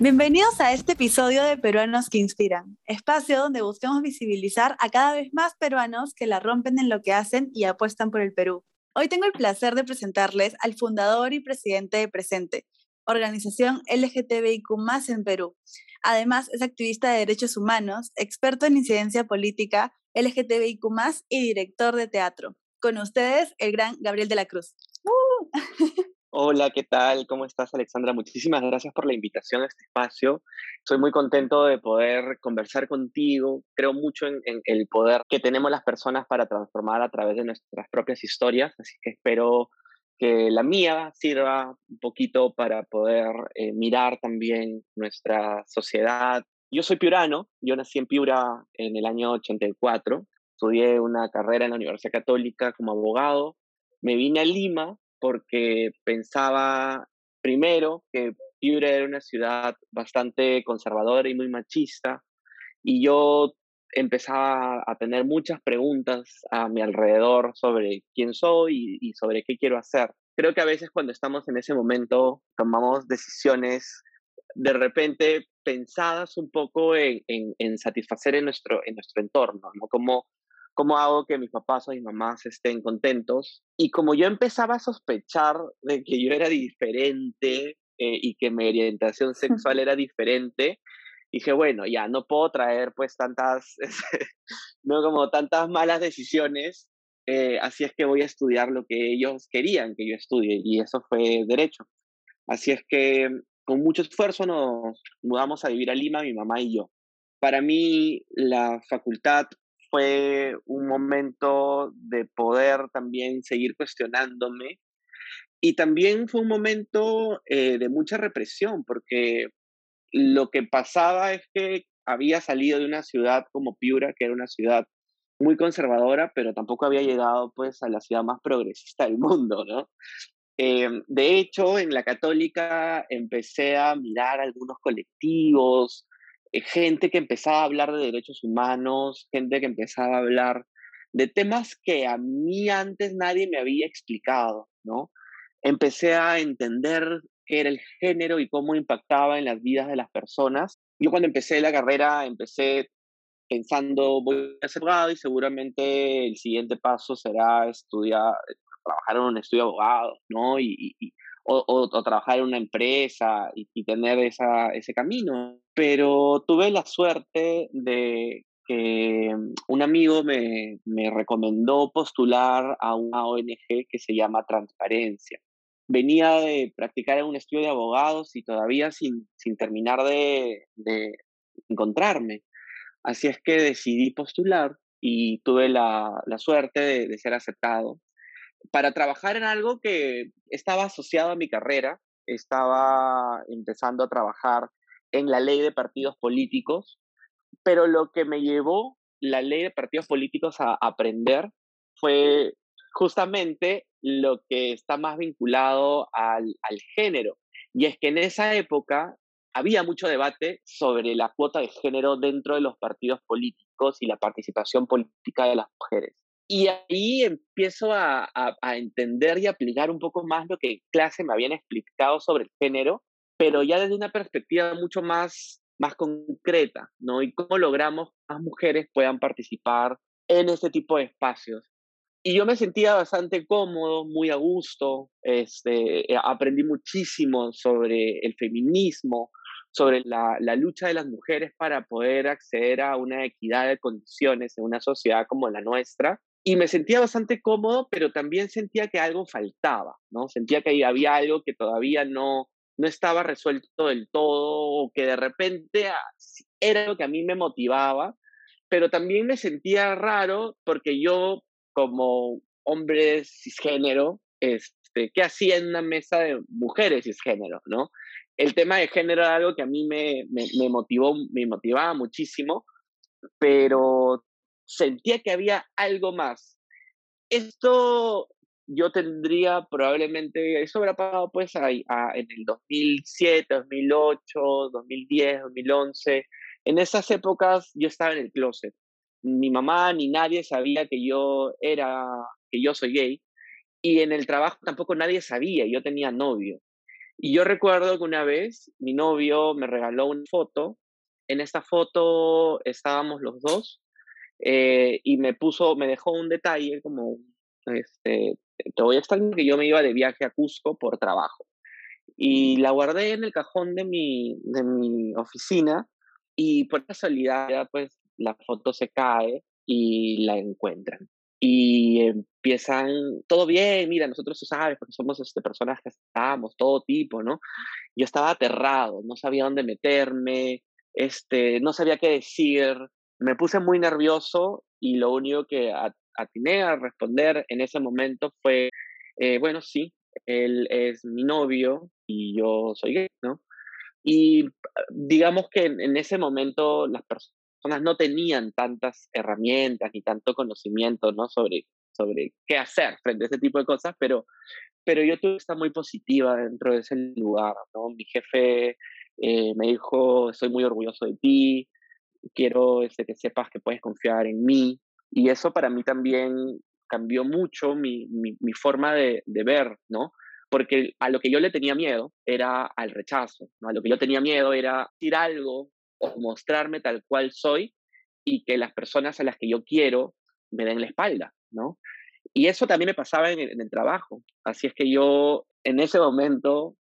Bienvenidos a este episodio de Peruanos que Inspiran, espacio donde buscamos visibilizar a cada vez más peruanos que la rompen en lo que hacen y apuestan por el Perú. Hoy tengo el placer de presentarles al fundador y presidente de Presente, organización LGTBIQ en Perú. Además, es activista de derechos humanos, experto en incidencia política, LGTBIQ y director de teatro. Con ustedes, el gran Gabriel de la Cruz. ¡Uh! Hola, ¿qué tal? ¿Cómo estás, Alexandra? Muchísimas gracias por la invitación a este espacio. Estoy muy contento de poder conversar contigo. Creo mucho en, el poder que tenemos las personas para transformar a través de nuestras propias historias, así que espero que la mía sirva un poquito para poder eh, mirar también nuestra sociedad. Yo soy piurano, yo nací en Piura en el año 84, estudié una carrera en la Universidad Católica como abogado, me vine a Lima porque pensaba primero que Piura era una ciudad bastante conservadora y muy machista y yo empezaba a tener muchas preguntas a mi alrededor sobre quién soy y, sobre qué quiero hacer. Creo que a veces cuando estamos en ese momento tomamos decisiones de repente pensadas un poco en, satisfacer en nuestro, en nuestro entorno, ¿no? Como cómo hago que mis papás o mis mamás estén contentos. Y como yo empezaba a sospechar de que yo era diferente eh, y que mi orientación sexual era diferente, dije, bueno, ya no puedo traer pues tantas, no como tantas malas decisiones, eh, así es que voy a estudiar lo que ellos querían que yo estudie y eso fue derecho. Así es que con mucho esfuerzo nos mudamos a vivir a Lima, mi mamá y yo. Para mí la facultad fue un momento de poder también seguir cuestionándome y también fue un momento eh, de mucha represión porque lo que pasaba es que había salido de una ciudad como Piura, que era una ciudad muy conservadora, pero tampoco había llegado pues a la ciudad más progresista del mundo, ¿no? Eh, de hecho, en la católica empecé a mirar algunos colectivos, gente que empezaba a hablar de derechos humanos, gente que empezaba a hablar de temas que a mí antes nadie me había explicado, ¿no? Empecé a entender qué era el género y cómo impactaba en las vidas de las personas. Yo cuando empecé la carrera empecé pensando voy a ser abogado y seguramente el siguiente paso será estudiar, trabajar en un estudio de ¿no? O, trabajar en una empresa y, tener esa, ese camino. Pero tuve la suerte de que un amigo me, me recomendó postular a una ONG que se llama Transparencia. Venía de practicar en un estudio de abogados y todavía sin, sin terminar de, de encontrarme. Así es que decidí postular y tuve la, la suerte de, de, ser aceptado para trabajar en algo que estaba asociado a mi carrera. Estaba empezando a trabajar en la ley de partidos políticos, pero lo que me llevó la ley de partidos políticos a aprender fue justamente lo que está más vinculado al, género. Y es que en esa época había mucho debate sobre la cuota de género dentro de los partidos políticos y la participación política de las mujeres. Y ahí empiezo a, a, entender y aplicar un poco más lo que en clase me habían explicado sobre el género, pero ya desde una perspectiva mucho más, más concreta, ¿no? Y cómo logramos que más mujeres puedan participar en este tipo de espacios. Y yo me sentía bastante cómodo, muy a gusto, este, eh, aprendí muchísimo sobre el feminismo, sobre la, la, lucha de las mujeres para poder acceder a una equidad de condiciones en una sociedad como la nuestra y me sentía bastante cómodo, pero también sentía que algo faltaba, ¿no? Sentía que había algo que todavía no, no estaba resuelto del todo, o que de repente ah, era lo que a mí me motivaba, pero también me sentía raro porque yo, como hombre cisgénero, este, ¿qué hacía en una mesa de mujeres cisgénero, no? El tema de género era algo que a mí me, me, me motivó, me motivaba muchísimo, pero sentía que había algo más. Esto yo tendría probablemente, eso habrá pasado pues a, en el 2007, 2008, 2010, 2011. En esas épocas yo estaba en el closet. Mi mamá ni nadie sabía que yo era, que yo soy gay. Y en el trabajo tampoco nadie sabía, yo tenía novio. Y yo recuerdo que una vez mi novio me regaló una foto. En esta foto estábamos los dos eh, y me puso, me dejó un detalle como, este, te voy a explicar que yo me iba de viaje a Cusco por trabajo. Y la guardé en el cajón de mi, de mi oficina y por casualidad pues la foto se cae y la encuentran. Y empiezan, todo bien, mira, nosotros tú sabes, porque somos este, personas que estamos, todo tipo, ¿no? Yo estaba aterrado, no sabía dónde meterme, este, no sabía qué decir, me puse muy nervioso y lo único que atiné a responder en ese momento fue, eh, bueno, sí, él es mi novio y yo soy gay, ¿no? Y digamos que en, ese momento las personas no tenían tantas herramientas ni tanto conocimiento, ¿no? Sobre, sobre qué hacer frente a ese tipo de cosas, pero, pero yo tuve que muy positiva dentro de ese lugar, ¿no? Mi jefe eh, me dijo, estoy muy orgulloso de ti, quiero este, que sepas que puedes confiar en mí. Y eso para mí también cambió mucho mi, mi, forma de, de, ver, ¿no? Porque a lo que yo le tenía miedo era al rechazo, ¿no? A lo que yo tenía miedo era decir algo o mostrarme tal cual soy y que las personas a las que yo quiero me den la espalda, ¿no? Y eso también me pasaba en, en el trabajo. Así es que yo en ese momento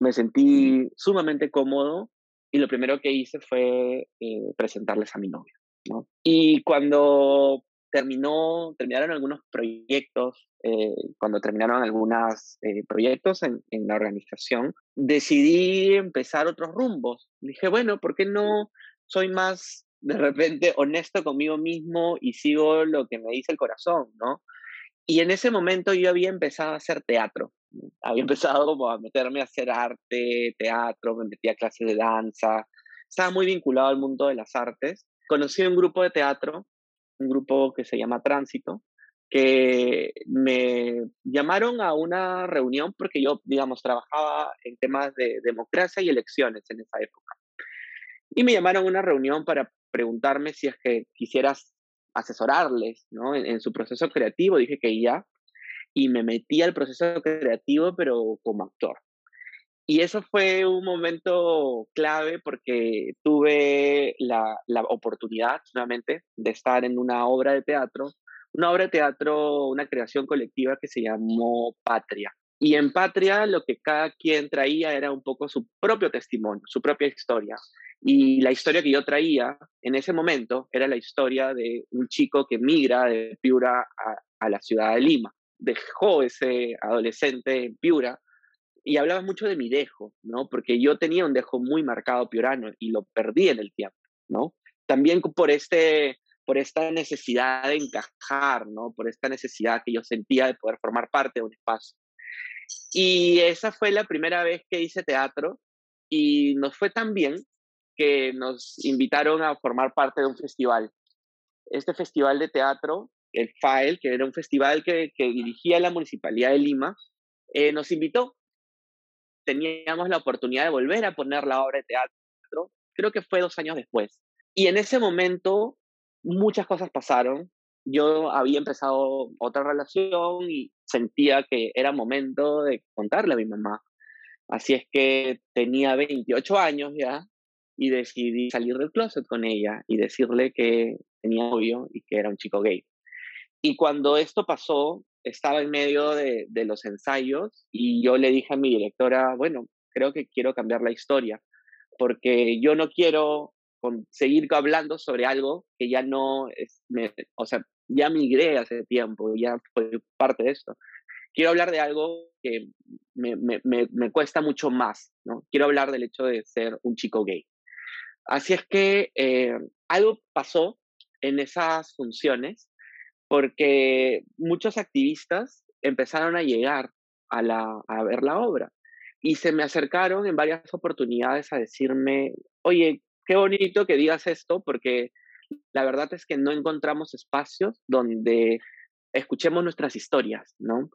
me sentí sumamente cómodo y lo primero que hice fue eh, presentarles a mi novio. ¿no? Y cuando terminó, terminaron algunos proyectos, eh, cuando terminaron algunos eh, proyectos en, en, la organización, decidí empezar otros rumbos. Dije, bueno, ¿por qué no soy más de repente honesto conmigo mismo y sigo lo que me dice el corazón, ¿no? Y en ese momento yo había empezado a hacer teatro. Había empezado a meterme a hacer arte, teatro, me metía a clases de danza. Estaba muy vinculado al mundo de las artes. Conocí un grupo de teatro, un grupo que se llama Tránsito, que me llamaron a una reunión porque yo, digamos, trabajaba en temas de democracia y elecciones en esa época. Y me llamaron a una reunión para preguntarme si es que quisieras asesorarles ¿no? en, su proceso creativo. Dije que ya, y me metí al proceso creativo, pero como actor. Y eso fue un momento clave porque tuve la, la oportunidad nuevamente de estar en una obra de teatro, una obra de teatro, una creación colectiva que se llamó Patria. Y en Patria lo que cada quien traía era un poco su propio testimonio, su propia historia. Y la historia que yo traía en ese momento era la historia de un chico que migra de Piura a, a la ciudad de Lima dejó ese adolescente en Piura y hablaba mucho de mi dejo, ¿no? Porque yo tenía un dejo muy marcado piurano y lo perdí en el tiempo, ¿no? También por, este, por esta necesidad de encajar, ¿no? Por esta necesidad que yo sentía de poder formar parte de un espacio. Y esa fue la primera vez que hice teatro y nos fue tan bien que nos invitaron a formar parte de un festival. Este festival de teatro el FAEL, que era un festival que, dirigía la Municipalidad de Lima, eh, nos invitó. Teníamos la oportunidad de volver a poner la obra de teatro, creo que fue dos años después. Y en ese momento muchas cosas pasaron. Yo había empezado otra relación y sentía que era momento de contarle a mi mamá. Así es que tenía 28 años ya y decidí salir del closet con ella y decirle que tenía novio y que era un chico gay. Y cuando esto pasó, estaba en medio de, los ensayos y yo le dije a mi directora, bueno, creo que quiero cambiar la historia, porque yo no quiero seguir hablando sobre algo que ya no es, o sea, ya migré hace tiempo, ya fue parte de esto. Quiero hablar de algo que me, me, me, cuesta mucho más, ¿no? Quiero hablar del hecho de ser un chico gay. Así es que eh, algo pasó en esas funciones porque muchos activistas empezaron a llegar a, la, a ver la obra y se me acercaron en varias oportunidades a decirme, oye, qué bonito que digas esto, porque la verdad es que no encontramos espacios donde escuchemos nuestras historias, ¿no?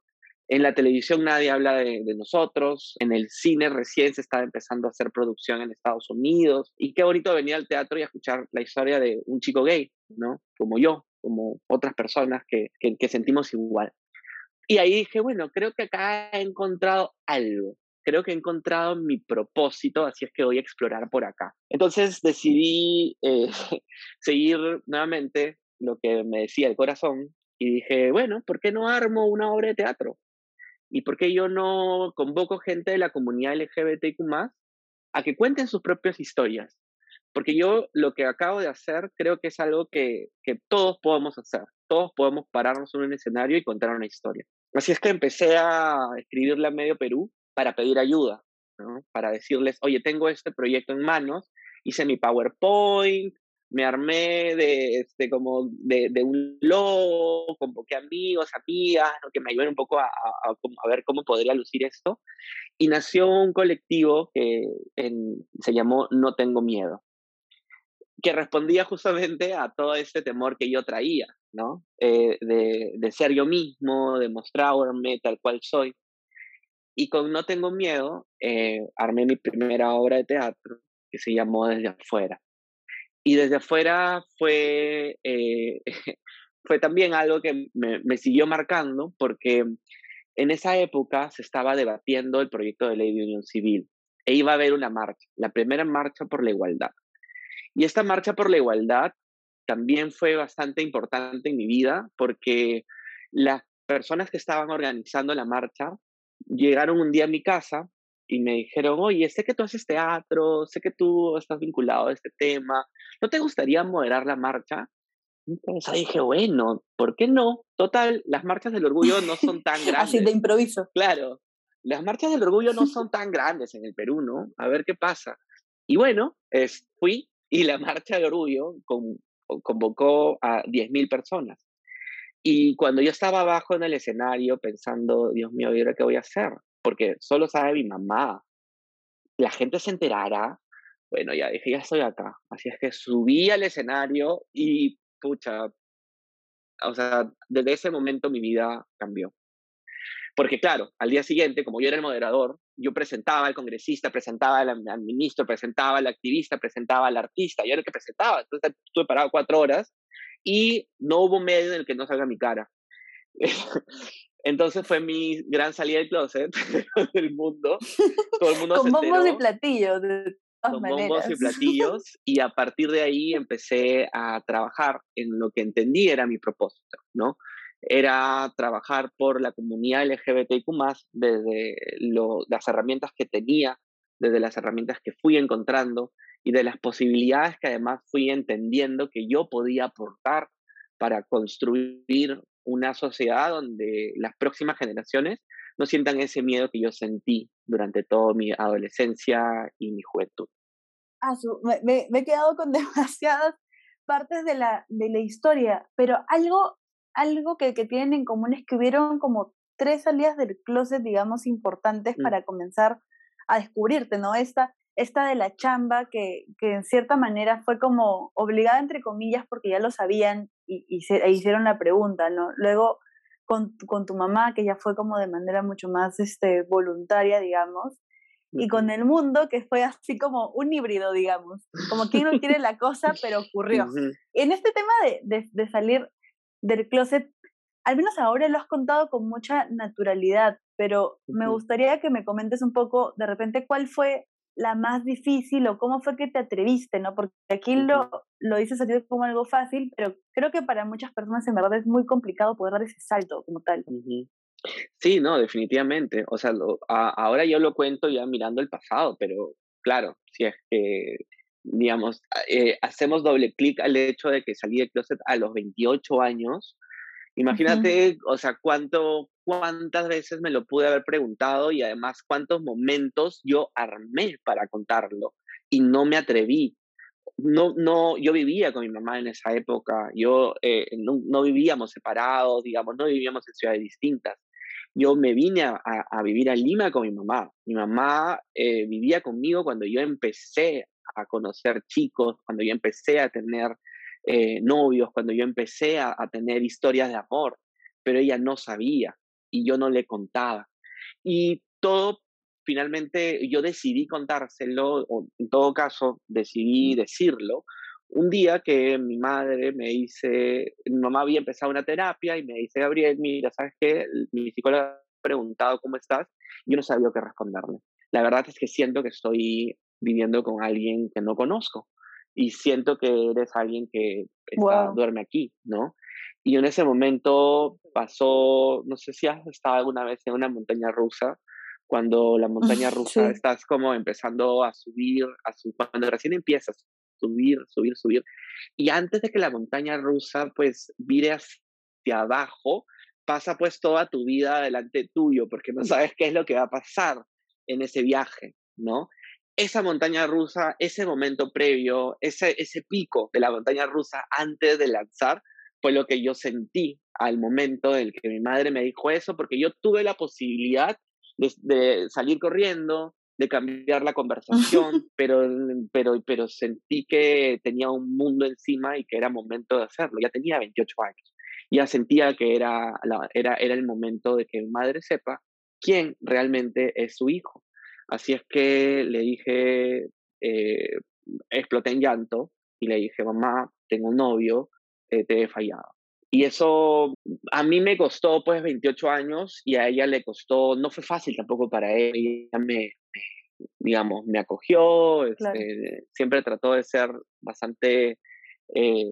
En la televisión nadie habla de, de, nosotros, en el cine recién se estaba empezando a hacer producción en Estados Unidos, y qué bonito venir al teatro y escuchar la historia de un chico gay, ¿no? Como yo, como otras personas que, que, sentimos igual. Y ahí dije, bueno, creo que acá he encontrado algo, creo que he encontrado mi propósito, así es que voy a explorar por acá. Entonces decidí eh, seguir nuevamente lo que me decía el corazón y dije, bueno, ¿por qué no armo una obra de teatro? ¿Y por qué yo no convoco gente de la comunidad LGBTQ a que cuenten sus propias historias? Porque yo lo que acabo de hacer creo que es algo que, que todos podemos hacer. Todos podemos pararnos en un escenario y contar una historia. Así es que empecé a escribirle a Medio Perú para pedir ayuda, para decirles, oye, tengo este proyecto en manos, hice mi PowerPoint, me armé de, este, como de, un logo, convoqué amigos, amigas, que me ayuden un poco a, ver cómo podría lucir esto. Y nació un colectivo que se llamó No Tengo Miedo, que respondía justamente a todo ese temor que yo traía, ¿no? Eh, de, de, ser yo mismo, de mostrarme tal cual soy. Y con No Tengo Miedo, eh, armé mi primera obra de teatro que se llamó Desde afuera. Y desde afuera fue, eh, fue también algo que me, me, siguió marcando porque en esa época se estaba debatiendo el proyecto de ley de unión civil e iba a haber una marcha, la primera marcha por la igualdad. Y esta marcha por la igualdad también fue bastante importante en mi vida porque las personas que estaban organizando la marcha llegaron un día a mi casa y me dijeron, oye, sé que tú haces teatro, sé que tú estás vinculado a este tema, ¿no te gustaría moderar la marcha? Entonces dije, bueno, ¿por qué no? Total, las marchas del orgullo no son tan grandes. Así de improviso. Claro, las marchas del orgullo no son tan grandes en el Perú, ¿no? A ver qué pasa. Y bueno, es, fui y la marcha del orgullo con, convocó a 10.000 personas. Y cuando yo estaba abajo en el escenario pensando, Dios mío, ¿y ahora qué voy a hacer? Porque solo sabe mi mamá. La gente se enterará. Bueno, ya dije, ya estoy acá. Así es que subí al escenario y, pucha, o sea, desde ese momento mi vida cambió. Porque claro, al día siguiente, como yo era el moderador, yo presentaba al congresista, presentaba al, ministro, presentaba al activista, presentaba al artista, yo era el que presentaba. Entonces estuve parado cuatro horas y no hubo medio en el que no salga mi cara. Entonces fue mi gran salida del closet del mundo. Todo el mundo Con bombos y platillos. Con bombos y platillos. Y a partir de ahí empecé a trabajar en lo que entendí era mi propósito, ¿no? Era trabajar por la comunidad LGBTQ, desde las herramientas que tenía, desde las herramientas que fui encontrando, y de las posibilidades que además fui entendiendo que yo podía aportar para construir una sociedad donde las próximas generaciones no sientan ese miedo que yo sentí durante toda mi adolescencia y mi juventud. Ah, me, me, he quedado con demasiadas partes de la, de la historia, pero algo, algo que, que tienen en común es que hubieron como tres salidas del closet, digamos, importantes mm. para comenzar a descubrirte, ¿no? Esta, esta de la chamba que, que, en cierta manera fue como obligada entre comillas porque ya lo sabían y, y se, e hicieron la pregunta, ¿no? Luego con, con, tu mamá, que ya fue como de manera mucho más este, voluntaria, digamos, y con el mundo, que fue así como un híbrido, digamos, como quien no quiere la cosa, pero ocurrió. En este tema de, de, de salir del closet, al menos ahora lo has contado con mucha naturalidad, pero me gustaría que me comentes un poco de repente cuál fue la más difícil o cómo fue que te atreviste, ¿no? Porque aquí lo, lo dices así como algo fácil, pero creo que para muchas personas en verdad es muy complicado poder dar ese salto como tal. Sí, no, definitivamente. O sea, ahora yo lo cuento ya mirando el pasado, pero claro, si es que, digamos, eh, hacemos doble clic al hecho de que salí de closet a los 28 años, Imagínate, o sea, cuánto, cuántas veces me lo pude haber preguntado y además cuántos momentos yo armé para contarlo y no me atreví. No, no, yo vivía con mi mamá en esa época, yo eh, no, vivíamos separados, digamos, no vivíamos en ciudades distintas. Yo me vine a, a, vivir a Lima con mi mamá. Mi mamá eh, vivía conmigo cuando yo empecé a conocer chicos, cuando yo empecé a tener eh, novios, cuando yo empecé a, tener historias de amor, pero ella no sabía y yo no le contaba. Y todo, finalmente, yo decidí contárselo, o en todo caso, decidí decirlo. Un día que mi madre me dice, mi mamá había empezado una terapia y me dice, Gabriel, mira, ¿sabes qué? Mi psicóloga ha preguntado cómo estás, yo no sabía qué responderle. la verdad es que siento que estoy viviendo con alguien que no conozco y siento que eres alguien que duerme aquí, ¿no? Y en ese momento pasó, no sé si has estado alguna vez en una montaña rusa, cuando la montaña rusa estás como empezando a subir, a su, cuando recién empiezas, subir, subir, subir. Y antes de que la montaña rusa pues vire hacia abajo, pasa pues toda tu vida delante tuyo, porque no sabes qué es lo que va a pasar en ese viaje, ¿no? Esa montaña rusa, ese momento previo, ese, ese pico de la montaña rusa antes de lanzar, fue lo que yo sentí al momento en que mi madre me dijo eso, porque yo tuve la posibilidad de, salir corriendo, de cambiar la conversación, pero, pero, pero sentí que tenía un mundo encima y que era momento de hacerlo. Ya tenía 28 años. Ya sentía que era, era, era el momento de que mi madre sepa quién realmente es su hijo. Así es que le dije, eh, exploté en llanto y le dije, mamá, tengo un novio, eh, te he fallado. Y eso a mí me costó pues 28 años y a ella le costó, no fue fácil tampoco para ella, ella me, digamos, me acogió, este, siempre trató de ser bastante eh,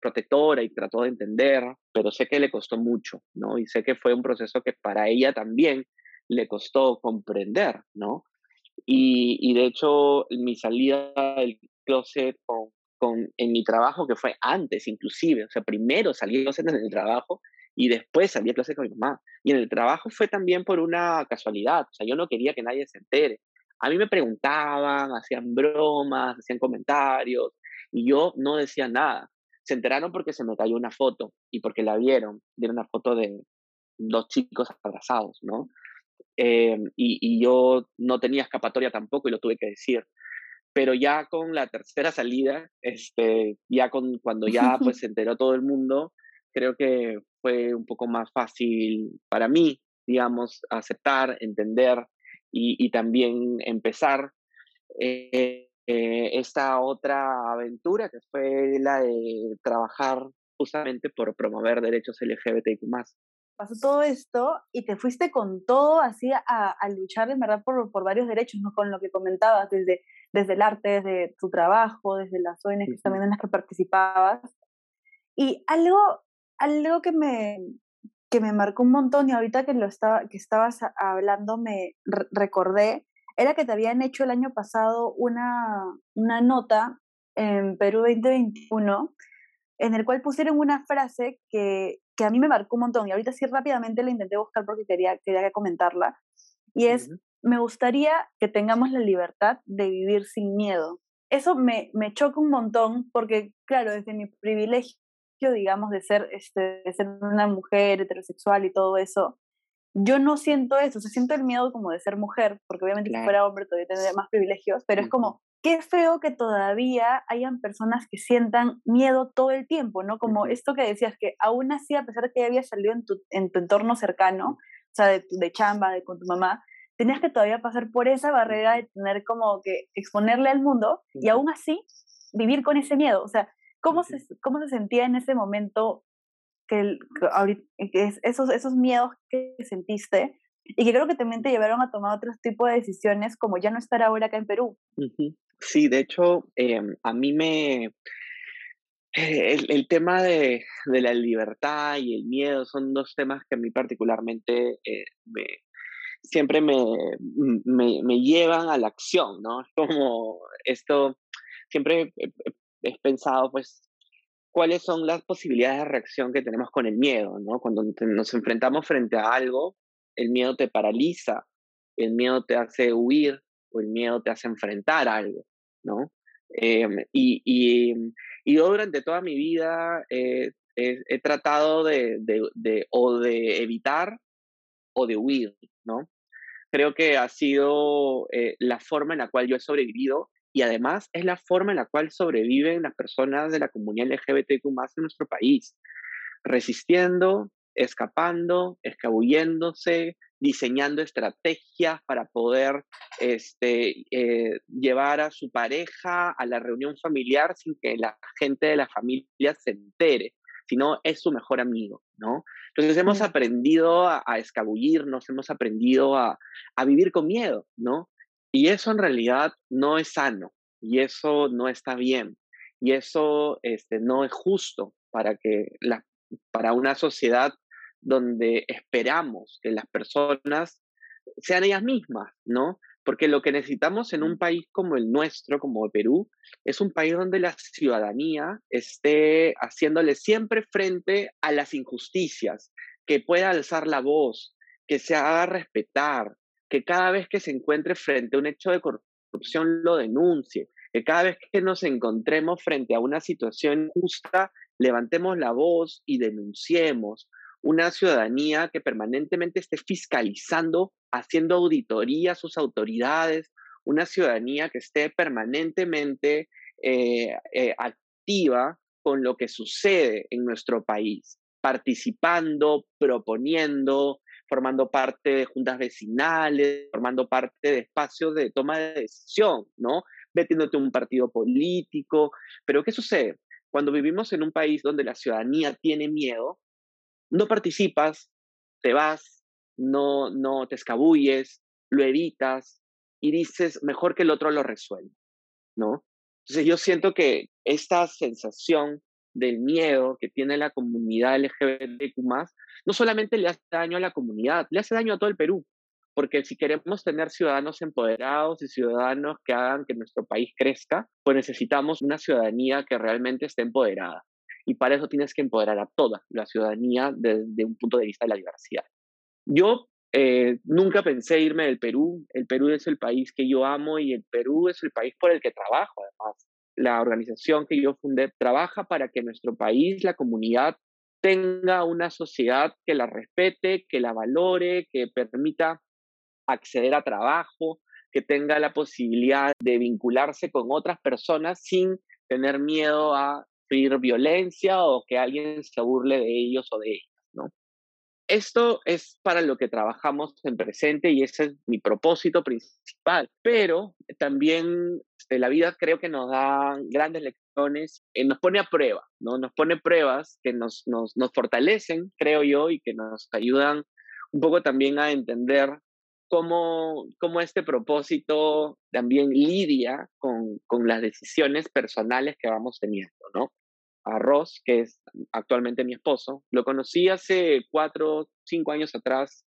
protectora y trató de entender, pero sé que le costó mucho, ¿no? Y sé que fue un proceso que para ella también le costó comprender, ¿no? Y, y de hecho, mi salida del closet con, con, en mi trabajo, que fue antes inclusive, o sea, primero salí de en el trabajo y después salí a clase con mi mamá. Y en el trabajo fue también por una casualidad, o sea, yo no quería que nadie se entere. A mí me preguntaban, hacían bromas, hacían comentarios y yo no decía nada. Se enteraron porque se me cayó una foto y porque la vieron, vieron una foto de dos chicos abrazados, ¿no? Eh, y, yo no tenía escapatoria tampoco y lo tuve que decir pero ya con la tercera salida, este, ya con, cuando ya pues se enteró todo el mundo, creo que fue un poco más fácil para mí, digamos, aceptar, entender y, y también empezar eh, eh, esta otra aventura que fue la de trabajar justamente por promover derechos LGBTQ pasó todo esto y te fuiste con todo así a, a luchar en verdad por, por, varios derechos, ¿no? Con lo que comentabas, desde, desde el arte, desde tu trabajo, desde las ONGs también en las que participabas. Y algo, algo que me, que me marcó un montón y ahorita que, lo estaba, que estabas hablando me recordé, era que te habían hecho el año pasado una, una nota en Perú 2021 en el cual pusieron una frase que, que, a mí me marcó un montón y ahorita sí rápidamente la intenté buscar porque quería, quería comentarla y es, me gustaría que tengamos la libertad de vivir sin miedo. Eso me, me choca un montón porque, claro, desde mi privilegio, digamos, de ser, este, de ser una mujer heterosexual y todo eso, yo no siento eso, o sea, siento el miedo como de ser mujer, porque obviamente si fuera hombre todavía tendría más privilegios, pero es como, qué feo que todavía hayan personas que sientan miedo todo el tiempo, ¿no? Como esto que decías, que aún así, a pesar de que ya había salido en tu, en tu entorno cercano, o sea, de, de chamba, de con tu mamá, tenías que todavía pasar por esa barrera de tener como que exponerle al mundo y aún así vivir con ese miedo. O sea, ¿cómo, se, cómo se sentía en ese momento que, que esos, esos miedos que sentiste y que creo que también te llevaron a tomar otro tipo de decisiones como ya no estar ahora acá en Perú? Sí, de hecho, em, a mí me... El, el tema de, la libertad y el miedo son dos temas que a mí particularmente eh, me, siempre me, me, llevan a la acción, ¿no? Es como esto, siempre he, pensado, pues, cuáles son las posibilidades de reacción que tenemos con el miedo, ¿no? Cuando nos enfrentamos frente a algo, el miedo te paraliza, el miedo te hace huir el miedo te hace enfrentar algo, ¿no? Em, y, y, yo durante toda mi vida he, he tratado de, o de evitar o de huir, ¿no? creo que ha sido eh, la forma en la cual yo he sobrevivido y además es la forma en la cual sobreviven las personas de la comunidad LGBTQ más en nuestro país, resistiendo, escapando, escabulléndose, diseñando estrategias para poder este, eh, llevar a su pareja a la reunión familiar sin que la gente de la familia se entere, sino es su mejor amigo, ¿no? Entonces hemos aprendido a, escabullirnos, hemos aprendido a, vivir con miedo, ¿no? Y eso en realidad no es sano y eso no está bien y eso este, no es justo para, que la, para una sociedad donde esperamos que las personas sean ellas mismas, ¿no? Porque lo que necesitamos en un país como el nuestro, como Perú, es un país donde la ciudadanía esté haciéndole siempre frente a las injusticias, que pueda alzar la voz, que se haga respetar, que cada vez que se encuentre frente a un hecho de corrupción lo denuncie, que cada vez que nos encontremos frente a una situación justa, levantemos la voz y denunciemos. Una ciudadanía que permanentemente esté fiscalizando, haciendo auditoría a sus autoridades, una ciudadanía que esté permanentemente eh, eh, activa con lo que sucede en nuestro país, participando, proponiendo, formando parte de juntas vecinales, formando parte de espacios de toma de decisión, ¿no? Metiéndote un partido político. Pero ¿qué sucede? Cuando vivimos en un país donde la ciudadanía tiene miedo, no participas, te vas, no, no te escabulles, lo evitas y dices, mejor que el otro lo resuelva, ¿no? Entonces yo siento que esta sensación del miedo que tiene la comunidad LGBTQ no solamente le hace daño a la comunidad, le hace daño a todo el Perú. Porque si queremos tener ciudadanos empoderados y ciudadanos que hagan que nuestro país crezca, pues necesitamos una ciudadanía que realmente esté empoderada. Y para eso tienes que empoderar a toda la ciudadanía desde un punto de vista de la diversidad. Yo eh, nunca pensé irme del Perú. El Perú es el país que yo amo y el Perú es el país por el que trabajo, además. La organización que yo fundé trabaja para que nuestro país, la comunidad, tenga una sociedad que la respete, que la valore, que permita acceder a trabajo, que tenga la posibilidad de vincularse con otras personas sin tener miedo a sufrir violencia o que alguien se burle de ellos o de ellas, ¿no? Esto es para lo que trabajamos en presente y ese es mi propósito principal, pero también este, la vida creo que nos da grandes lecciones, eh, nos pone a prueba, ¿no? Nos pone pruebas que nos, nos, nos fortalecen, creo yo, y que nos ayudan un poco también a entender cómo, cómo este propósito también lidia con, con, las decisiones personales que vamos teniendo, ¿no? A Ross, que es actualmente mi esposo, lo conocí hace cuatro, cinco años atrás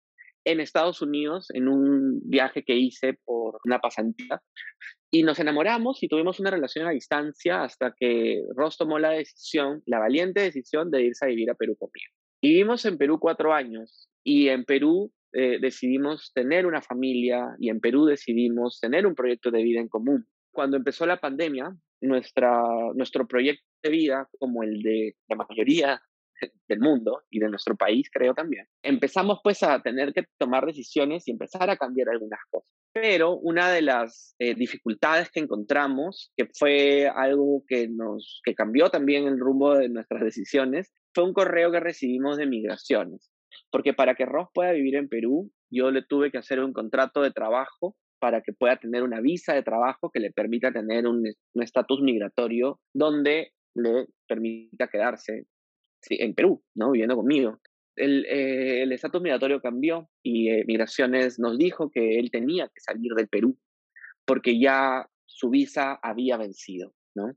en Estados Unidos en un viaje que hice por una pasantía y nos enamoramos y tuvimos una relación a distancia hasta que Ross tomó la decisión, la valiente decisión de irse a vivir a Perú conmigo. Vivimos en Perú cuatro años y en Perú eh, decidimos tener una familia y en Perú decidimos tener un proyecto de vida en común. Cuando empezó la pandemia, nuestra, nuestro proyecto de vida, como el de la mayoría del mundo y de nuestro país, creo también, empezamos pues a tener que tomar decisiones y empezar a cambiar algunas cosas. Pero una de las eh, dificultades que encontramos, que fue algo que nos que cambió también el rumbo de nuestras decisiones, fue un correo que recibimos de migraciones porque para que Ross pueda vivir en Perú, yo le tuve que hacer un contrato de trabajo para que pueda tener una visa de trabajo que le permita tener un estatus migratorio donde le permita quedarse en Perú, ¿no? Viviendo conmigo. El eh, estatus migratorio cambió y eh, Migraciones nos dijo que él tenía que salir del Perú porque ya su visa había vencido, ¿no?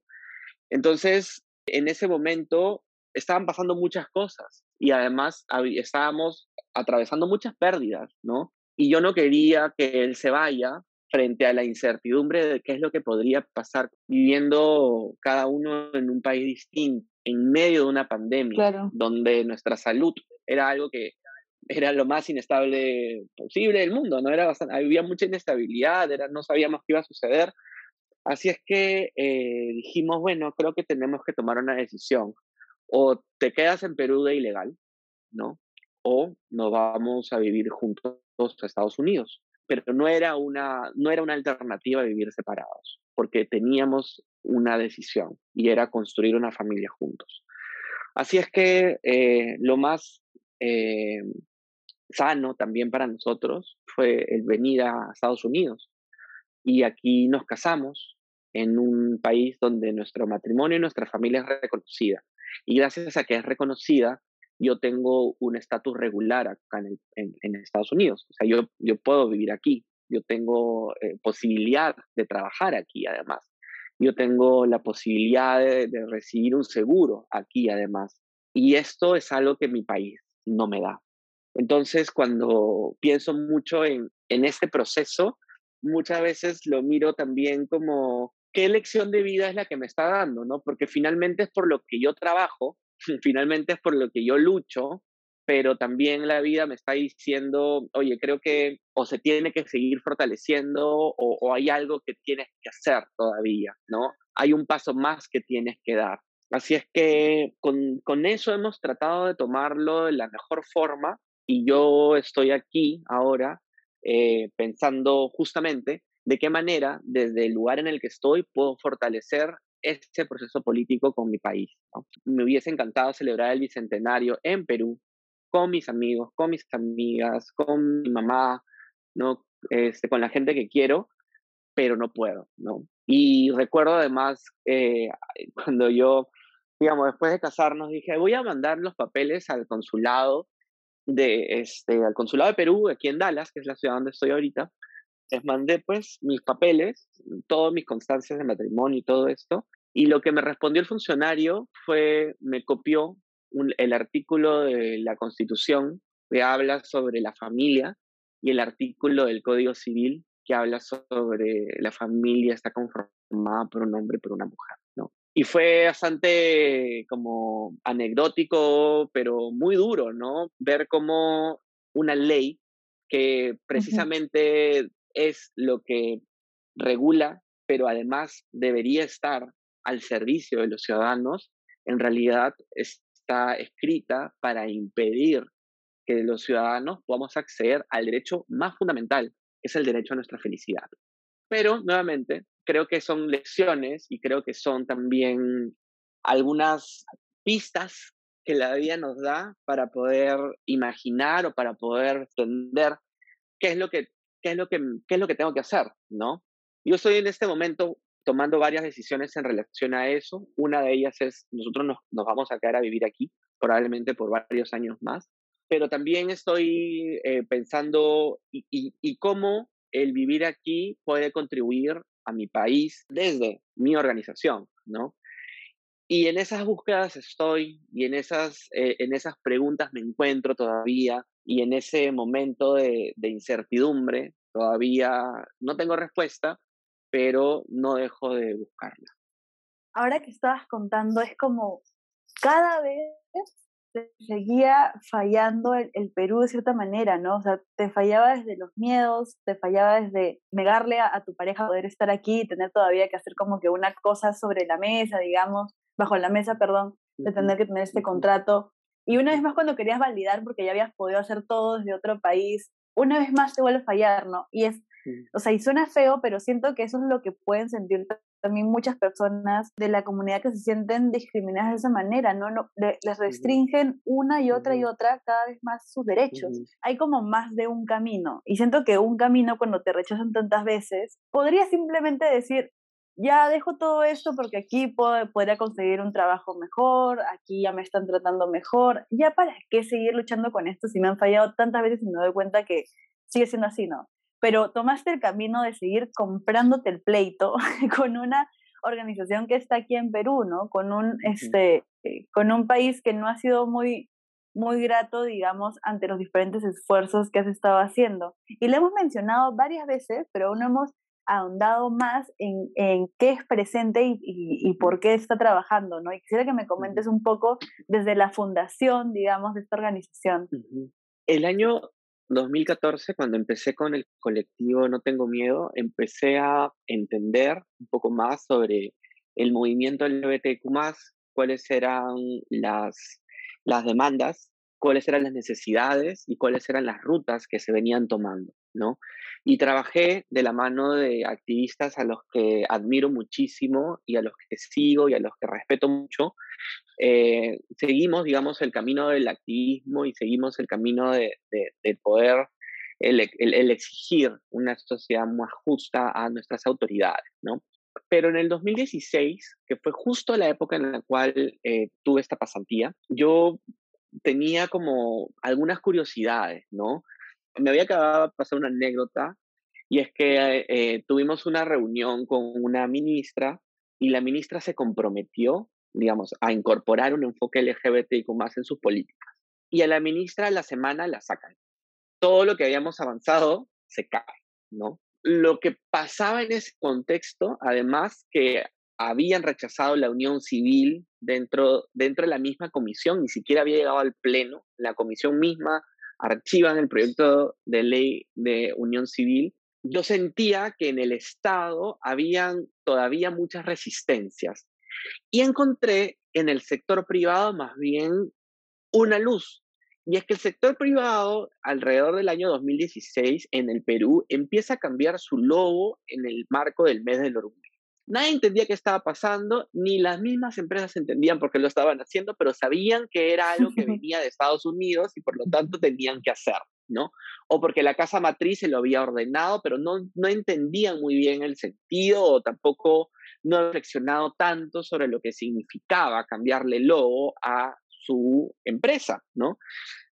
Entonces, en ese momento estaban pasando muchas cosas y además estábamos atravesando muchas pérdidas, ¿no? Y yo no quería que él se vaya frente a la incertidumbre de qué es lo que podría pasar viviendo cada uno en un país distinto, en medio de una pandemia, donde nuestra salud era algo que era lo más inestable posible del mundo, ¿no? Era bastante, había mucha inestabilidad, era, no sabíamos qué iba a suceder. Así es que eh, dijimos, bueno, creo que tenemos que tomar una decisión o te quedas en Perú de ilegal, ¿no? O nos vamos a vivir juntos a Estados Unidos. Pero no era una, no era una alternativa vivir separados, porque teníamos una decisión y era construir una familia juntos. Así es que eh, lo más eh, sano también para nosotros fue el venir a Estados Unidos. Y aquí nos casamos en un país donde nuestro matrimonio y nuestra familia es reconocida. Y gracias a que es reconocida, yo tengo un estatus regular acá en, en, Estados Unidos. O sea, yo, yo puedo vivir aquí. yo tengo eh, posibilidad de trabajar aquí además, yo tengo la posibilidad de, recibir un seguro aquí además. Y esto es algo que mi país no me da. Entonces, cuando pienso mucho en, en este proceso, muchas veces lo miro también como qué lección de vida es la que me está dando, ¿no? Porque finalmente es por lo que yo trabajo, finalmente es por lo que yo lucho, pero también la vida me está diciendo, oye, creo que o se tiene que seguir fortaleciendo o, hay algo que tienes que hacer todavía, ¿no? Hay un paso más que tienes que dar. Así es que con, con eso hemos tratado de tomarlo de la mejor forma y yo estoy aquí ahora eh, pensando justamente de qué manera desde el lugar en el que estoy puedo fortalecer este proceso político con mi país. Me hubiese encantado celebrar el Bicentenario en Perú, con mis amigos, con mis amigas, con mi mamá, ¿no? Este, con la gente que quiero, pero no puedo, ¿no? Y recuerdo además eh, cuando yo, digamos, después de casarnos, dije, voy a mandar los papeles al consulado de, este, al consulado de Perú, aquí en Dallas, que es la ciudad donde estoy ahorita. Les mandé pues mis papeles, todas mis constancias de matrimonio y todo esto. Y lo que me respondió el funcionario fue, me copió el artículo de la Constitución que habla sobre la familia y el artículo del Código Civil que habla sobre la familia está conformada por un hombre y por una mujer, ¿no? Y fue bastante como anecdótico, pero muy duro, ¿no? Ver cómo una ley que precisamente es lo que regula, pero además debería estar al servicio de los ciudadanos, en realidad es, está escrita para impedir que los ciudadanos podamos acceder al derecho más fundamental, que es el derecho a nuestra felicidad. Pero, nuevamente, creo que son lecciones y creo que son también algunas pistas que la vida nos da para poder imaginar o para poder entender qué es lo que, qué es lo que, qué es lo que tengo que hacer, ¿no? Yo estoy en este momento tomando varias decisiones en relación a eso. Una de ellas es, nosotros nos, nos vamos a quedar a vivir aquí, probablemente por varios años más, pero también estoy eh, pensando y, y, cómo el vivir aquí puede contribuir a mi país desde mi organización, ¿no? Y en esas búsquedas estoy y en esas, eh, en esas preguntas me encuentro todavía y en ese momento de, incertidumbre todavía no tengo respuesta, pero no dejo de buscarla. Ahora que estabas contando, es como cada vez te seguía fallando el, Perú de cierta manera, ¿no? O sea, te fallaba desde los miedos, te fallaba desde negarle a, tu pareja poder estar aquí tener todavía que hacer como que una cosa sobre la mesa, digamos, bajo la mesa, perdón, de tener que tener este contrato. Y una vez más cuando querías validar porque ya habías podido hacer todo desde otro país, una vez más te vuelve a fallar, ¿no? Y es o sea, y suena feo, pero siento que eso es lo que pueden sentir también muchas personas de la comunidad que se sienten discriminadas de esa manera, ¿no? no les restringen una y otra y otra cada vez más sus derechos. Hay como más de un camino. Y siento que un camino, cuando te rechazan tantas veces, podría simplemente decir, ya dejo todo esto porque aquí puedo, podría conseguir un trabajo mejor, aquí ya me están tratando mejor, ya para qué seguir luchando con esto si me han fallado tantas veces y me doy cuenta que sigue siendo así, ¿no? pero tomaste el camino de seguir comprándote el pleito con una organización que está aquí en Perú, ¿no? Con un, este, eh, con un país que no ha sido muy, muy grato, digamos, ante los diferentes esfuerzos que has estado haciendo. Y le hemos mencionado varias veces, pero aún no hemos ahondado más en, en qué es presente y, y, por qué está trabajando, ¿no? Y quisiera que me comentes un poco desde la fundación, digamos, de esta organización. El año 2014, cuando empecé con el colectivo No Tengo Miedo, empecé a entender un poco más sobre el movimiento LGBTQ, cuáles eran las, las demandas, cuáles eran las necesidades y cuáles eran las rutas que se venían tomando, ¿no? Y trabajé de la mano de activistas a los que admiro muchísimo y a los que sigo y a los que respeto mucho, eh, seguimos, digamos, el camino del activismo y seguimos el camino de, poder, el, exigir una sociedad más justa a nuestras autoridades, ¿no? Pero en el 2016, que fue justo la época en la cual eh, tuve esta pasantía, yo tenía como algunas curiosidades, ¿no? Me había acabado de pasar una anécdota Y es que eh, tuvimos una reunión con una ministra y la ministra se comprometió, digamos, a incorporar un enfoque LGBTIQ más en sus políticas. Y a la ministra la semana la sacan. Todo lo que habíamos avanzado se cae, ¿no? Lo que pasaba en ese contexto, además que habían rechazado la unión civil dentro, dentro de la misma comisión, ni siquiera había llegado al pleno, la comisión misma archivan el proyecto de ley de unión civil, yo sentía que en el Estado habían todavía muchas resistencias y encontré en el sector privado más bien una luz. Y es que el sector privado, alrededor del año 2016, en el Perú, empieza a cambiar su logo en el marco del mes del orgullo. Nadie entendía qué estaba pasando, ni las mismas empresas entendían por qué lo estaban haciendo, pero sabían que era algo que venía de Estados Unidos y por lo tanto tenían que hacer, ¿no? O porque la casa matriz se lo había ordenado, pero no, no entendían muy bien el sentido o tampoco no han reflexionado tanto sobre lo que significaba cambiarle el logo a su empresa, ¿no?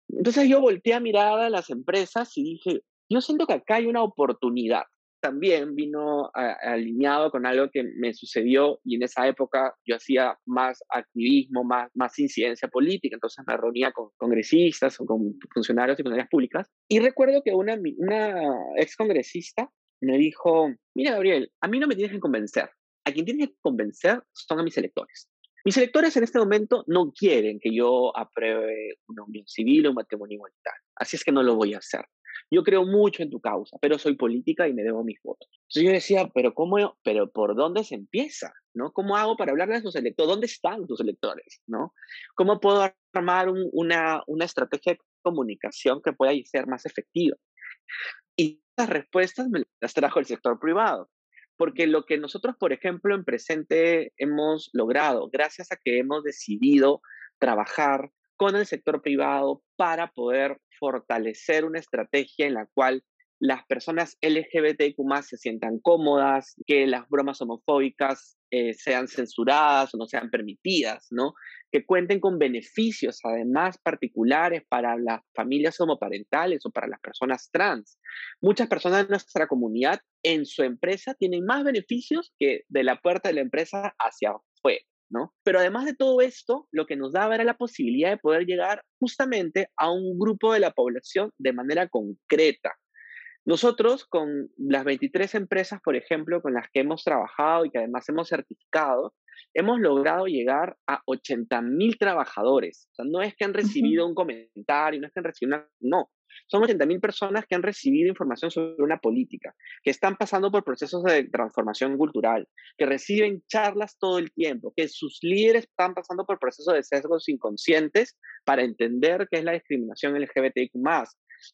Entonces yo volteé a mirar a las empresas y dije, yo siento que acá hay una oportunidad también vino alineado con algo que me sucedió y en esa época yo hacía más activismo, más, más incidencia política, entonces me reunía con congresistas o con funcionarios y funcionarias públicas. Y recuerdo que una, una ex congresista me dijo, mira Gabriel, a mí no me tienes que convencer, a quien tienes que convencer son a mis electores. Mis electores en este momento no quieren que yo apruebe una unión civil o un matrimonio igualitario, así es que no lo voy a hacer yo creo mucho en tu causa, pero soy política y me debo mis votos. Entonces yo decía, pero ¿cómo, pero por dónde se empieza? ¿no? ¿Cómo hago para hablarle a sus electores? ¿Dónde están tus electores? ¿no? ¿Cómo puedo armar una, una estrategia de comunicación que pueda ser más efectiva? Y las respuestas me las trajo el sector privado. Porque lo que nosotros, por ejemplo, en presente hemos logrado, gracias a que hemos decidido trabajar con el sector privado para poder fortalecer una estrategia en la cual las personas LGBTQ se sientan cómodas, que las bromas homofóbicas eh, sean censuradas o no sean permitidas, ¿no? Que cuenten con beneficios, además, particulares para las familias homoparentales o para las personas trans. Muchas personas de nuestra comunidad en su empresa tienen más beneficios que de la puerta de la empresa hacia afuera. Pero además de todo esto, lo que nos daba era la posibilidad de poder llegar justamente a un grupo de la población de manera concreta. Nosotros, con las 23 empresas, por ejemplo, con las que hemos trabajado y que además hemos certificado, hemos logrado llegar a 80 mil trabajadores. O sea, no es que han recibido un comentario, no es que han recibido una... No, son 80.000 personas que han recibido información sobre una política, que están pasando por procesos de transformación cultural, que reciben charlas todo el tiempo, que sus líderes están pasando por procesos de sesgos inconscientes para entender qué es la discriminación LGBTIQ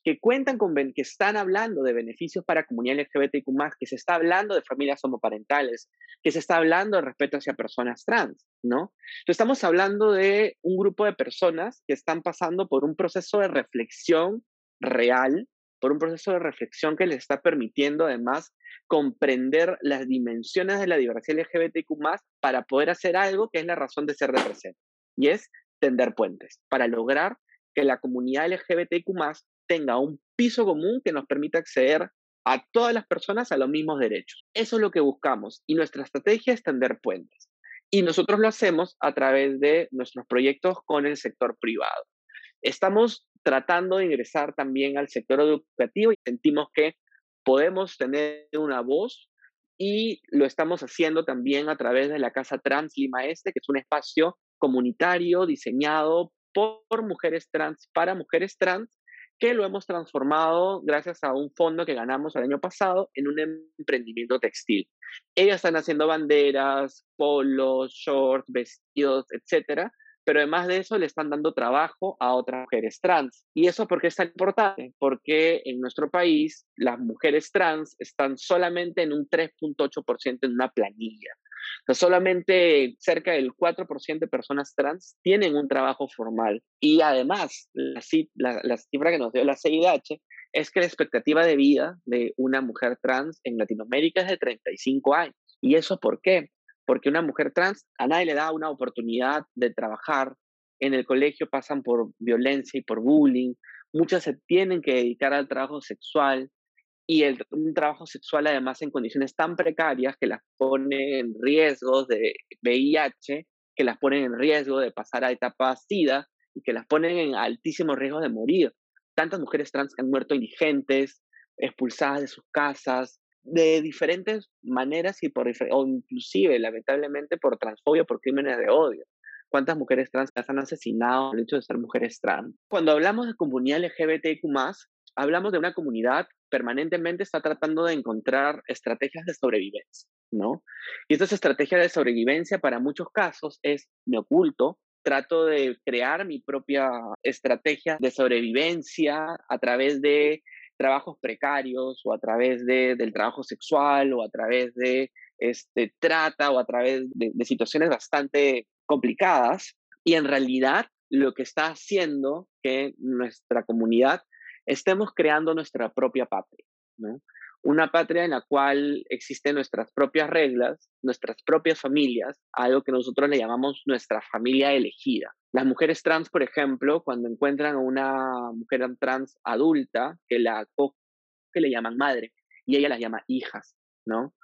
que cuentan con, que están hablando de beneficios para comunidad LGBTIQ que se está hablando de familias homoparentales, que se está hablando de respeto hacia personas trans, ¿no? Entonces estamos hablando de un grupo de personas que están pasando por un proceso de reflexión real, por un proceso de reflexión que les está permitiendo además comprender las dimensiones de la diversidad LGBTQ para poder hacer algo que es la razón de ser de presente, y es tender puentes, para lograr que la comunidad LGBTQ tenga un piso común que nos permita acceder a todas las personas a los mismos derechos. Eso es lo que buscamos y nuestra estrategia es tender puentes. Y nosotros lo hacemos a través de nuestros proyectos con el sector privado. Estamos tratando de ingresar también al sector educativo y sentimos que podemos tener una voz y lo estamos haciendo también a través de la Casa Trans Lima Este, que es un espacio comunitario diseñado por mujeres trans para mujeres trans, que lo hemos transformado gracias a un fondo que ganamos el año pasado en un emprendimiento textil. Ellas están haciendo banderas, polos, shorts, vestidos, etcétera, pero además de eso le están dando trabajo a otras mujeres trans. ¿Y eso por qué es tan importante? Porque en nuestro país las mujeres trans están solamente en un 3.8% en una planilla. O sea, solamente cerca del 4% de personas trans tienen un trabajo formal. Y además, la, cifra que nos dio la CIDH es que la expectativa de vida de una mujer trans en Latinoamérica es de 35 años. ¿Y eso por qué? Porque una mujer trans a nadie le da una oportunidad de trabajar. En el colegio pasan por violencia y por bullying. Muchas se tienen que dedicar al trabajo sexual y el, un trabajo sexual además en condiciones tan precarias que las pone en riesgo de VIH, que las ponen en riesgo de pasar a etapa SIDA y que las ponen en altísimo riesgo de morir. Tantas mujeres trans que han muerto indigentes, expulsadas de sus casas, de diferentes maneras y por o inclusive lamentablemente por transfobia, por crímenes de odio. ¿Cuántas mujeres trans las han asesinado por el hecho de ser mujeres trans? Cuando hablamos de comunidad LGBTQ+, hablamos de una comunidad permanentemente está tratando de encontrar estrategias de sobrevivencia, ¿no? Y estas estrategias de sobrevivencia para muchos casos es me oculto, trato de crear mi propia estrategia de sobrevivencia a través de trabajos precarios o a través de, del trabajo sexual o a través de este, trata o a través de, situaciones bastante complicadas. Y en realidad lo que está haciendo que nuestra comunidad estemos creando nuestra propia patria, ¿no? Una patria en la cual existen nuestras propias reglas, nuestras propias familias, algo que nosotros le llamamos nuestra familia elegida. Las mujeres trans, por ejemplo, cuando encuentran a una mujer trans adulta que la que le llaman madre y ella las llama hijas, ¿no?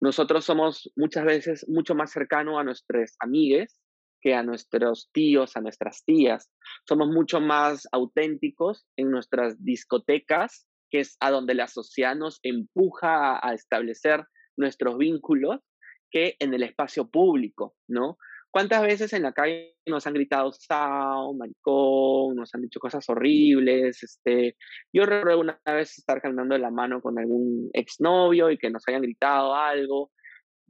Nosotros somos muchas veces mucho más cercanos a nuestras amigues que a nuestros tíos, a nuestras tías. Somos mucho más auténticos en nuestras discotecas, que es a donde la sociedad nos empuja a, establecer nuestros vínculos, que en el espacio público, ¿no? ¿Cuántas veces en la calle nos han gritado sao, maricón, nos han dicho cosas horribles? Este, yo recuerdo una vez estar caminando de la mano con algún exnovio y que nos hayan gritado algo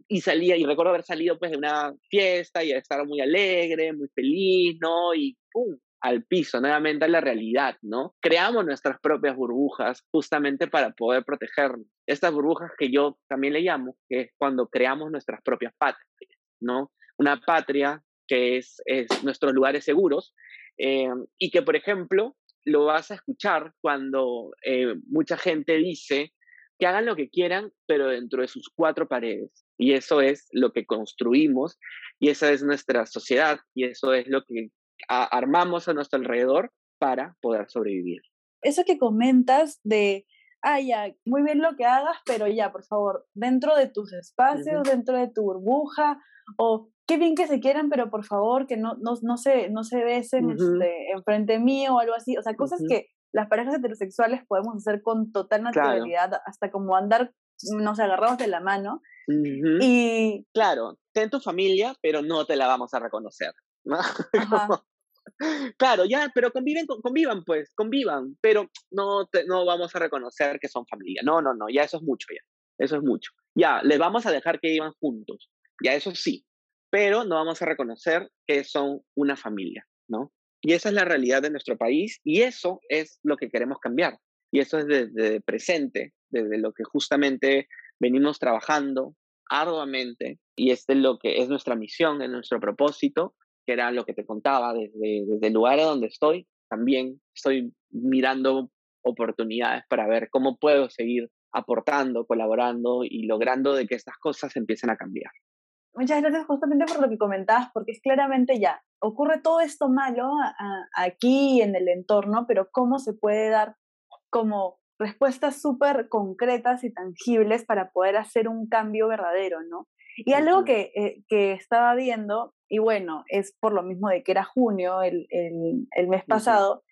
y salía, y recuerdo haber salido pues de una fiesta y estar muy alegre, muy feliz, ¿no? Y ¡pum! Al piso, nuevamente a la realidad, ¿no? Creamos nuestras propias burbujas justamente para poder protegernos. Estas burbujas que yo también le llamo, que es cuando creamos nuestras propias patrias, ¿no? Una patria que es, es nuestros lugares seguros eh, y que, por ejemplo, lo vas a escuchar cuando eh, mucha gente dice que hagan lo que quieran, pero dentro de sus cuatro paredes. Y eso es lo que construimos y esa es nuestra sociedad y eso es lo que armamos a nuestro alrededor para poder sobrevivir. Eso que comentas de, ah, ya, muy bien lo que hagas, pero ya, por favor, dentro de tus espacios, dentro de tu burbuja, o qué bien que se quieran, pero por favor que no, no, no, se, no se besen este, enfrente mío o algo así. O sea, cosas que las parejas heterosexuales podemos hacer con total naturalidad, hasta como andar, nos agarramos de la mano. Y claro, ten tu familia, pero no te la vamos a reconocer. claro, ya, pero conviven, convivan pues, convivan, pero no, no vamos a reconocer que son familia. No, no, no, ya eso es mucho, ya. Eso es mucho. Ya, les vamos a dejar que vivan juntos. Ya, eso sí. Pero no vamos a reconocer que son una familia, ¿no? Y esa es la realidad de nuestro país y eso es lo que queremos cambiar. Y eso es desde presente, desde lo que justamente venimos trabajando arduamente y este es lo que es nuestra misión, es nuestro propósito, que era lo que te contaba desde, el lugar donde estoy. También estoy mirando oportunidades para ver cómo puedo seguir aportando, colaborando y logrando de que estas cosas empiecen a cambiar. Muchas gracias justamente por lo que comentabas, porque es claramente ya, ocurre todo esto malo aquí en el entorno, pero cómo se puede dar como respuestas súper concretas y tangibles para poder hacer un cambio verdadero, ¿no? Y algo que, eh, que, estaba viendo, y bueno, es por lo mismo de que era junio, el, el, el mes pasado,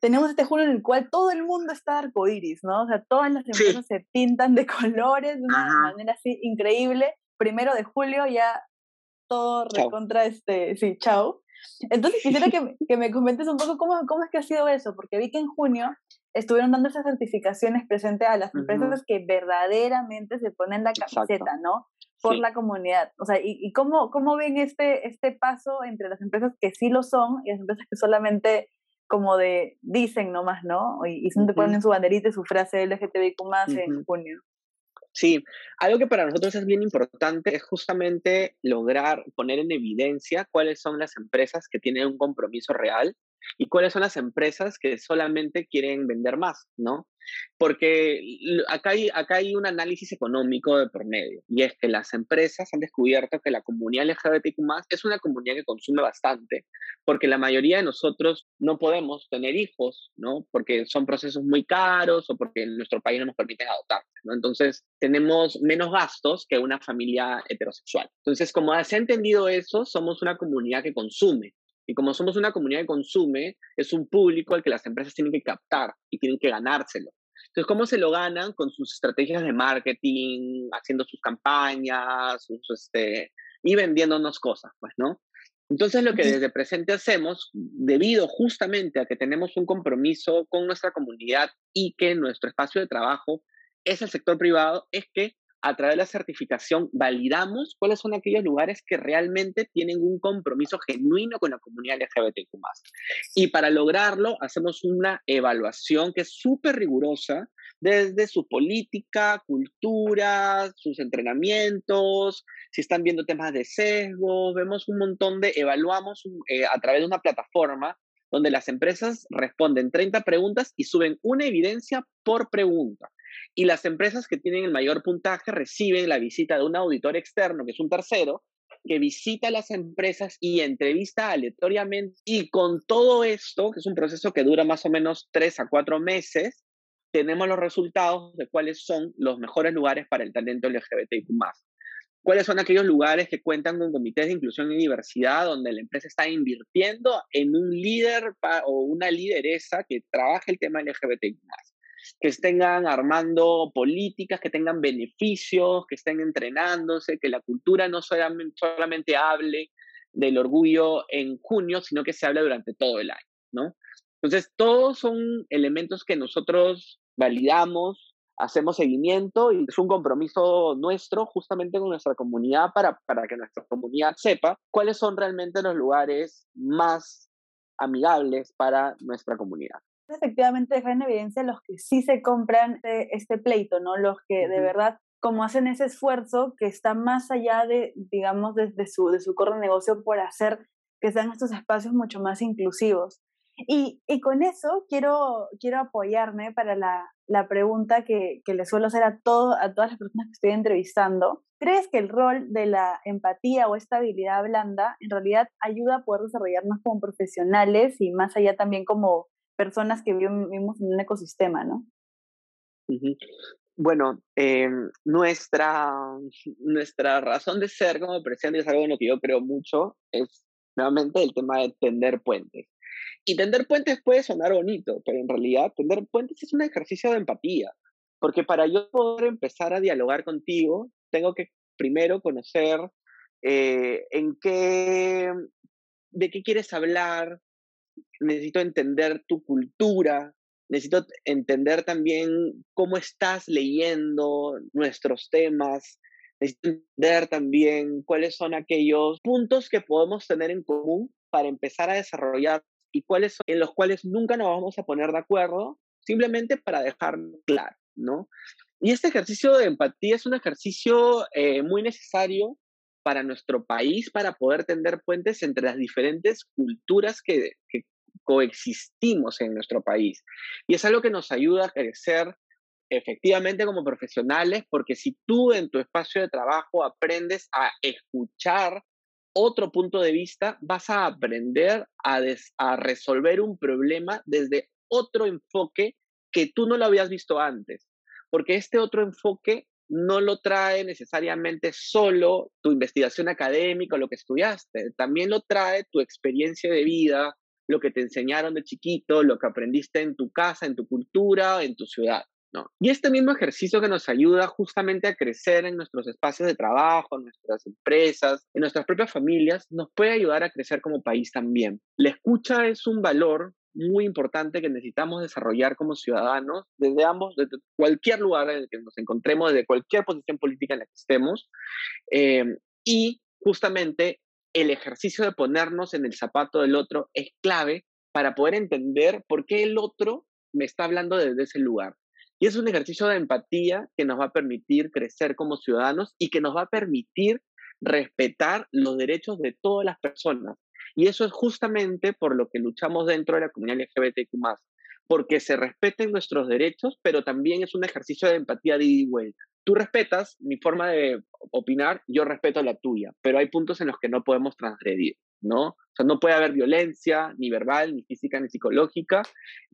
tenemos este junio en el cual todo el mundo está arcoíris, ¿no? O sea, todas las empresas se pintan de colores de una manera así increíble. Primero de julio ya todo recontra este, sí, chao. Entonces quisiera que, que, me comentes un poco cómo, cómo es que ha sido eso, porque vi que en junio estuvieron dando esas certificaciones presentes a las empresas que verdaderamente se ponen la camiseta, ¿no? Por la comunidad. O sea, ¿y, y cómo, cómo ven este, este paso entre las empresas que sí lo son y las empresas que solamente como de dicen nomás, ¿no? Y, y siempre ponen su banderita y su frase LGTBIQ más en junio. Sí, algo que para nosotros es bien importante es justamente lograr poner en evidencia cuáles son las empresas que tienen un compromiso real y cuáles son las empresas que solamente quieren vender más, ¿no? Porque acá hay, acá hay un análisis económico de por medio, y es que las empresas han descubierto que la comunidad LGBTQ es una comunidad que consume bastante, porque la mayoría de nosotros no podemos tener hijos, ¿no? Porque son procesos muy caros o porque en nuestro país no nos permiten adoptar, ¿no? Entonces, tenemos menos gastos que una familia heterosexual. Entonces, como se ha entendido eso, somos una comunidad que consume, y como somos una comunidad que consume, es un público al que las empresas tienen que captar y tienen que ganárselo. Entonces, ¿cómo se lo ganan? Con sus estrategias de marketing, haciendo sus campañas, sus, este, y vendiéndonos cosas, pues, ¿no? Entonces, lo que desde presente hacemos, debido justamente a que tenemos un compromiso con nuestra comunidad y que nuestro espacio de trabajo es el sector privado, es que a través de la certificación validamos cuáles son aquellos lugares que realmente tienen un compromiso genuino con la comunidad LGBTQ+. Y para lograrlo hacemos una evaluación que es súper rigurosa desde su política, cultura, sus entrenamientos, si están viendo temas de sesgo, vemos un montón de, evaluamos eh, a través de una plataforma donde las empresas responden 30 preguntas y suben una evidencia por pregunta. Y las empresas que tienen el mayor puntaje reciben la visita de un auditor externo, que es un tercero, que visita las empresas y entrevista aleatoriamente. Y con todo esto, que es un proceso que dura más o menos tres a cuatro meses, tenemos los resultados de cuáles son los mejores lugares para el talento LGBTIQ cuáles son aquellos lugares que cuentan con comités de inclusión y diversidad donde la empresa está invirtiendo en un líder o una lideresa que trabaje el tema LGBTIQ que estén armando políticas, que tengan beneficios, que estén entrenándose, que la cultura no solamente, solamente hable del orgullo en junio, sino que se hable durante todo el año, ¿no? Entonces, todos son elementos que nosotros validamos, hacemos seguimiento y es un compromiso nuestro justamente con nuestra comunidad para, para que nuestra comunidad sepa cuáles son realmente los lugares más amigables para nuestra comunidad efectivamente dejar en evidencia los que sí se compran este pleito, ¿no? Los que de verdad como hacen ese esfuerzo que está más allá de, digamos, desde su, de su core de negocio por hacer que sean estos espacios mucho más inclusivos. Y, y con eso quiero, quiero apoyarme para la, la pregunta que, que le suelo hacer a, todo, a todas las personas que estoy entrevistando. ¿Crees que el rol de la empatía o estabilidad blanda en realidad ayuda a poder desarrollarnos como profesionales y más allá también como, personas que vivimos en un ecosistema, ¿no? Bueno, eh, nuestra, nuestra razón de ser como presidente es algo en lo que yo creo mucho, es nuevamente el tema de tender puentes. Y tender puentes puede sonar bonito, pero en realidad tender puentes es un ejercicio de empatía, porque para yo poder empezar a dialogar contigo, tengo que primero conocer eh, en qué, de qué quieres hablar, necesito entender tu cultura, necesito entender también cómo estás leyendo nuestros temas, necesito entender también cuáles son aquellos puntos que podemos tener en común para empezar a desarrollar y cuáles son en los cuales nunca nos vamos a poner de acuerdo, simplemente para dejar claro, ¿no? Y este ejercicio de empatía es un ejercicio eh, muy necesario para nuestro país para poder tender puentes entre las diferentes culturas que, coexistimos en nuestro país. Y es algo que nos ayuda a crecer efectivamente como profesionales, porque si tú en tu espacio de trabajo aprendes a escuchar otro punto de vista, vas a aprender a, a resolver un problema desde otro enfoque que tú no lo habías visto antes, porque este otro enfoque no lo trae necesariamente solo tu investigación académica o lo que estudiaste, también lo trae tu experiencia de vida, lo que te enseñaron de chiquito, lo que aprendiste en tu casa, en tu cultura, en tu ciudad. ¿no? Y este mismo ejercicio que nos ayuda justamente a crecer en nuestros espacios de trabajo, en nuestras empresas, en nuestras propias familias, nos puede ayudar a crecer como país también. La escucha es un valor muy importante que necesitamos desarrollar como ciudadanos desde ambos, desde cualquier lugar en el que nos encontremos, desde cualquier posición política en la que estemos. Eh, y justamente el ejercicio de ponernos en el zapato del otro es clave para poder entender por qué el otro me está hablando desde ese lugar. Y es un ejercicio de empatía que nos va a permitir crecer como ciudadanos y que nos va a permitir respetar los derechos de todas las personas, Y eso es justamente por lo que luchamos dentro de la comunidad LGBTQ porque se respeten nuestros derechos, pero también es un ejercicio de empatía de. Tú respetas mi forma de opinar, yo respeto la tuya, pero hay puntos en los que no podemos transgredir, ¿no? O sea, no puede haber violencia, ni verbal, ni física, ni psicológica,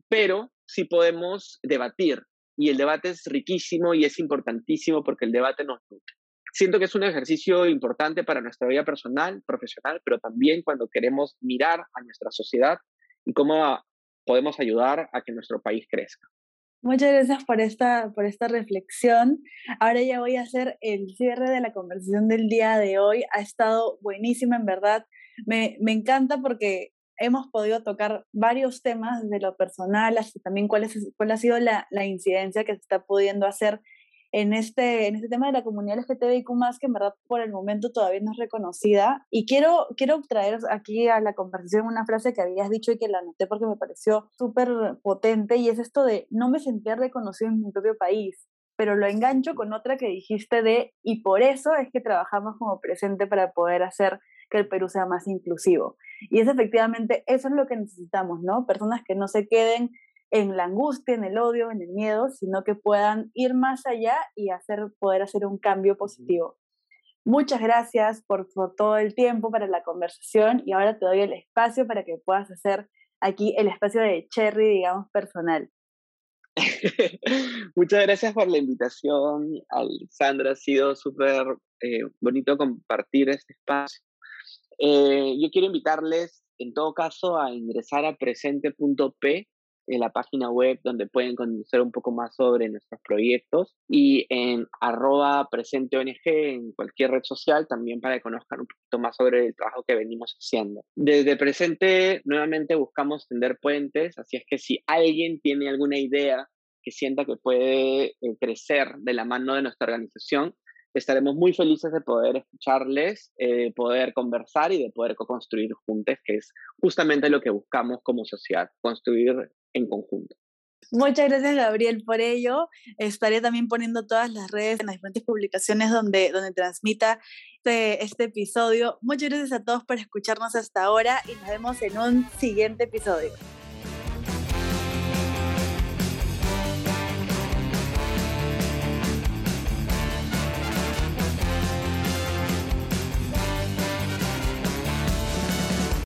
pero sí podemos debatir. Y el debate es riquísimo y es importantísimo porque el debate nos nutre. Siento que es un ejercicio importante para nuestra vida personal, profesional, pero también cuando queremos mirar a nuestra sociedad y cómo podemos ayudar a que nuestro país crezca. Muchas gracias por esta, por esta reflexión. Ahora ya voy a hacer el cierre de la conversación del día de hoy. Ha estado buenísima, en verdad. Me, me encanta porque hemos podido tocar varios temas de lo personal, así también cuál, es, cuál ha sido la, la incidencia que se está pudiendo hacer en este, en este tema de la comunidad LGTBIQ+, que en verdad por el momento todavía no es reconocida. Y quiero, quiero traer aquí a la conversación una frase que habías dicho y que la anoté porque me pareció súper potente, y es esto de no me sentía reconocido en mi propio país, pero lo engancho con otra que dijiste de, y por eso es que trabajamos como presente para poder hacer que el Perú sea más inclusivo. Y es efectivamente, eso es lo que necesitamos, ¿no? Personas que no se queden en la angustia, en el odio, en el miedo, sino que puedan ir más allá y hacer, poder hacer un cambio positivo. Muchas gracias por, todo el tiempo para la conversación y ahora te doy el espacio para que puedas hacer aquí el espacio de Cherry, digamos, personal. Muchas gracias por la invitación, Alexandra. Ha sido súper eh, bonito compartir este espacio. Eh, yo quiero invitarles, en todo caso, a ingresar a presente.p en la página web donde pueden conocer un poco más sobre nuestros proyectos y en arroba presente ONG en cualquier red social también para que conozcan un poquito más sobre el trabajo que venimos haciendo. Desde presente nuevamente buscamos tender puentes, así es que si alguien tiene alguna idea que sienta que puede eh, crecer de la mano de nuestra organización, estaremos muy felices de poder escucharles, de poder conversar y de poder co-construir juntos, que es justamente lo que buscamos como sociedad, construir en conjunto. Muchas gracias, Gabriel, por ello. Estaré también poniendo todas las redes en las diferentes publicaciones donde, donde transmita este, este episodio. Muchas gracias a todos por escucharnos hasta ahora y nos vemos en un siguiente episodio.